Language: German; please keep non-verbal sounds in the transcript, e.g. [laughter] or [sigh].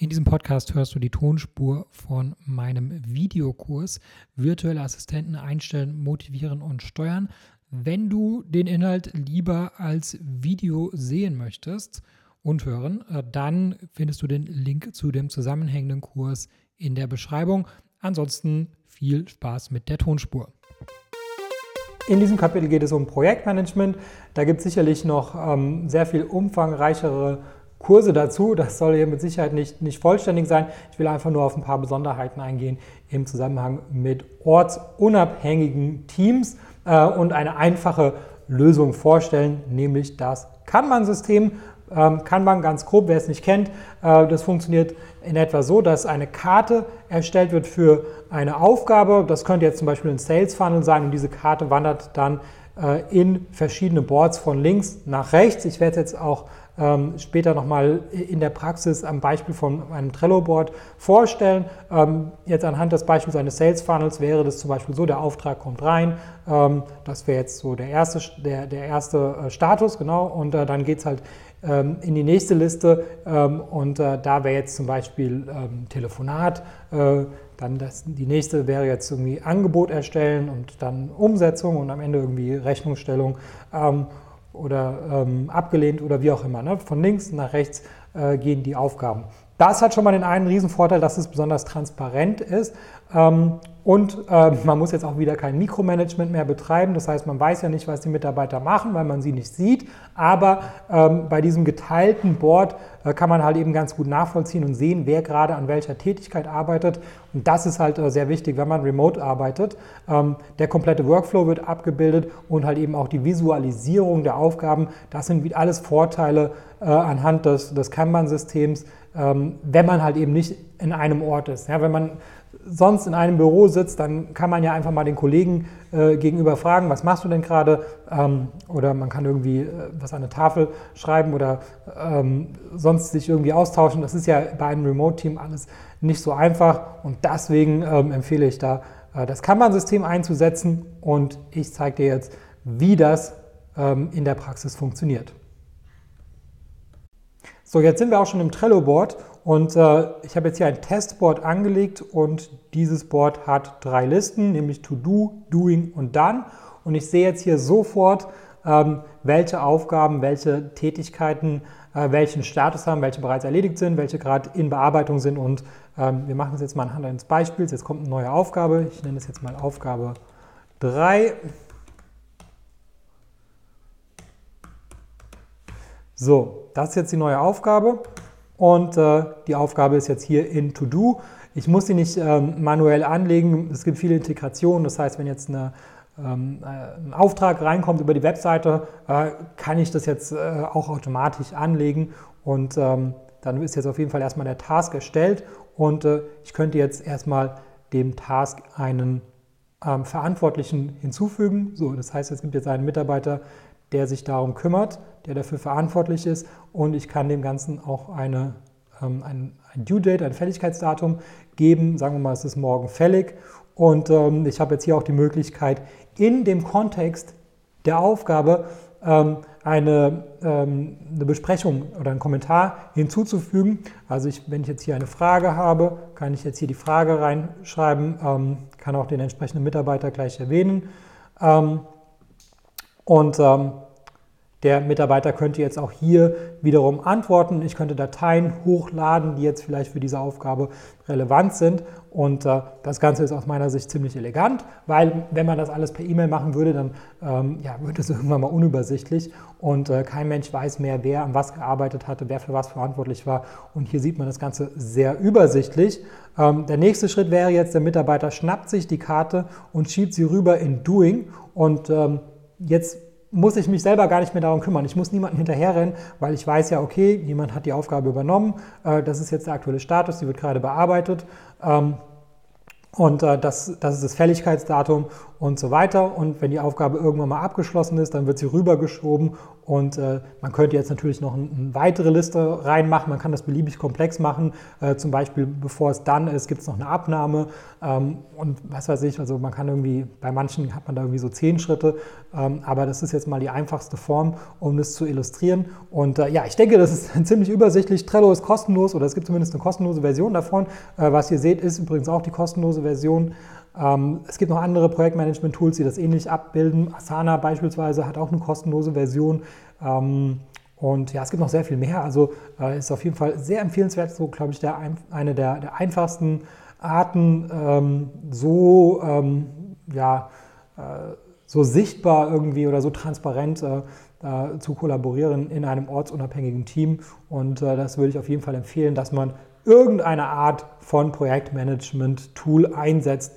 In diesem Podcast hörst du die Tonspur von meinem Videokurs Virtuelle Assistenten einstellen, motivieren und steuern. Wenn du den Inhalt lieber als Video sehen möchtest und hören, äh, dann findest du den Link zu dem zusammenhängenden Kurs in der Beschreibung. Ansonsten viel Spaß mit der Tonspur. In diesem Kapitel geht es um Projektmanagement. Da gibt es sicherlich noch ähm, sehr viel umfangreichere Kurse dazu. Das soll hier mit Sicherheit nicht, nicht vollständig sein. Ich will einfach nur auf ein paar Besonderheiten eingehen im Zusammenhang mit ortsunabhängigen Teams äh, und eine einfache Lösung vorstellen, nämlich das Kanban-System. Ähm, Kanban ganz grob, wer es nicht kennt, äh, das funktioniert in etwa so, dass eine Karte erstellt wird für eine Aufgabe. Das könnte jetzt zum Beispiel ein Sales Funnel sein und diese Karte wandert dann äh, in verschiedene Boards von links nach rechts. Ich werde es jetzt auch ähm, später nochmal in der Praxis am Beispiel von einem Trello-Board vorstellen. Ähm, jetzt anhand des Beispiels eines Sales Funnels wäre das zum Beispiel so, der Auftrag kommt rein, ähm, das wäre jetzt so der erste, der, der erste äh, Status, genau, und äh, dann geht es halt ähm, in die nächste Liste ähm, und äh, da wäre jetzt zum Beispiel ähm, Telefonat, äh, dann das, die nächste wäre jetzt irgendwie Angebot erstellen und dann Umsetzung und am Ende irgendwie Rechnungsstellung oder ähm, abgelehnt oder wie auch immer. Ne? Von links nach rechts äh, gehen die Aufgaben. Das hat schon mal den einen Riesenvorteil, dass es besonders transparent ist. Ähm, und äh, man muss jetzt auch wieder kein Mikromanagement mehr betreiben. Das heißt, man weiß ja nicht, was die Mitarbeiter machen, weil man sie nicht sieht. Aber ähm, bei diesem geteilten Board äh, kann man halt eben ganz gut nachvollziehen und sehen, wer gerade an welcher Tätigkeit arbeitet. Und das ist halt äh, sehr wichtig, wenn man remote arbeitet. Ähm, der komplette Workflow wird abgebildet und halt eben auch die Visualisierung der Aufgaben. Das sind alles Vorteile äh, anhand des, des Kanban-Systems, ähm, wenn man halt eben nicht in einem Ort ist. Ja, wenn man sonst in einem Büro sitzt, dann kann man ja einfach mal den Kollegen äh, gegenüber fragen, was machst du denn gerade? Ähm, oder man kann irgendwie äh, was an eine Tafel schreiben oder ähm, sonst sich irgendwie austauschen. Das ist ja bei einem Remote-Team alles nicht so einfach und deswegen ähm, empfehle ich da, äh, das Kanban-System einzusetzen und ich zeige dir jetzt, wie das ähm, in der Praxis funktioniert. So, jetzt sind wir auch schon im Trello-Board und äh, ich habe jetzt hier ein Testboard angelegt und dieses Board hat drei Listen, nämlich To Do, Doing und Done. Und ich sehe jetzt hier sofort, ähm, welche Aufgaben, welche Tätigkeiten, äh, welchen Status haben, welche bereits erledigt sind, welche gerade in Bearbeitung sind. Und ähm, wir machen das jetzt mal anhand eines Beispiels. Jetzt kommt eine neue Aufgabe. Ich nenne das jetzt mal Aufgabe 3. So, das ist jetzt die neue Aufgabe. Und äh, die Aufgabe ist jetzt hier in To Do. Ich muss sie nicht ähm, manuell anlegen. Es gibt viele Integrationen. Das heißt, wenn jetzt eine, ähm, äh, ein Auftrag reinkommt über die Webseite, äh, kann ich das jetzt äh, auch automatisch anlegen. Und ähm, dann ist jetzt auf jeden Fall erstmal der Task erstellt. Und äh, ich könnte jetzt erstmal dem Task einen ähm, Verantwortlichen hinzufügen. So, das heißt, es gibt jetzt einen Mitarbeiter, der sich darum kümmert, der dafür verantwortlich ist und ich kann dem Ganzen auch eine, ähm, ein, ein Due Date, ein Fälligkeitsdatum geben. Sagen wir mal, es ist morgen fällig und ähm, ich habe jetzt hier auch die Möglichkeit, in dem Kontext der Aufgabe ähm, eine, ähm, eine Besprechung oder einen Kommentar hinzuzufügen. Also ich, wenn ich jetzt hier eine Frage habe, kann ich jetzt hier die Frage reinschreiben, ähm, kann auch den entsprechenden Mitarbeiter gleich erwähnen. Und ähm, der Mitarbeiter könnte jetzt auch hier wiederum antworten. Ich könnte Dateien hochladen, die jetzt vielleicht für diese Aufgabe relevant sind. Und äh, das Ganze ist aus meiner Sicht ziemlich elegant, weil wenn man das alles per E-Mail machen würde, dann ähm, ja, wird es [laughs] irgendwann mal unübersichtlich und äh, kein Mensch weiß mehr, wer an was gearbeitet hatte, wer für was verantwortlich war. Und hier sieht man das Ganze sehr übersichtlich. Ähm, der nächste Schritt wäre jetzt, der Mitarbeiter schnappt sich die Karte und schiebt sie rüber in Doing und ähm, jetzt muss ich mich selber gar nicht mehr darum kümmern. Ich muss niemanden hinterherrennen, weil ich weiß ja, okay, jemand hat die Aufgabe übernommen, äh, das ist jetzt der aktuelle Status, die wird gerade bearbeitet. Ähm, und äh, das, das ist das Fälligkeitsdatum und so weiter. Und wenn die Aufgabe irgendwann mal abgeschlossen ist, dann wird sie rübergeschoben Und äh, man könnte jetzt natürlich noch ein, eine weitere Liste reinmachen. Man kann das beliebig komplex machen. Äh, zum Beispiel, bevor es dann ist, gibt es noch eine Abnahme. Ähm, und was weiß ich, also man kann irgendwie, bei manchen hat man da irgendwie so zehn Schritte. Ähm, aber das ist jetzt mal die einfachste Form, um das zu illustrieren. Und äh, ja, ich denke, das ist [laughs] ziemlich übersichtlich. Trello ist kostenlos oder es gibt zumindest eine kostenlose Version davon. Äh, was ihr seht, ist übrigens auch die kostenlose Version. Ähm, es gibt noch andere Projektmanagement-Tools, die das ähnlich abbilden. Asana beispielsweise hat auch eine kostenlose Version. Ähm, und ja, es gibt noch sehr viel mehr. Also äh, ist auf jeden Fall sehr empfehlenswert, so glaube ich, der, eine der, der einfachsten Arten, ähm, so, ja, äh, so sichtbar irgendwie oder so transparent äh, zu kollaborieren in einem ortsunabhängigen Team. Und das würde ich auf jeden Fall empfehlen, dass man irgendeine Art von Projektmanagement-Tool einsetzt,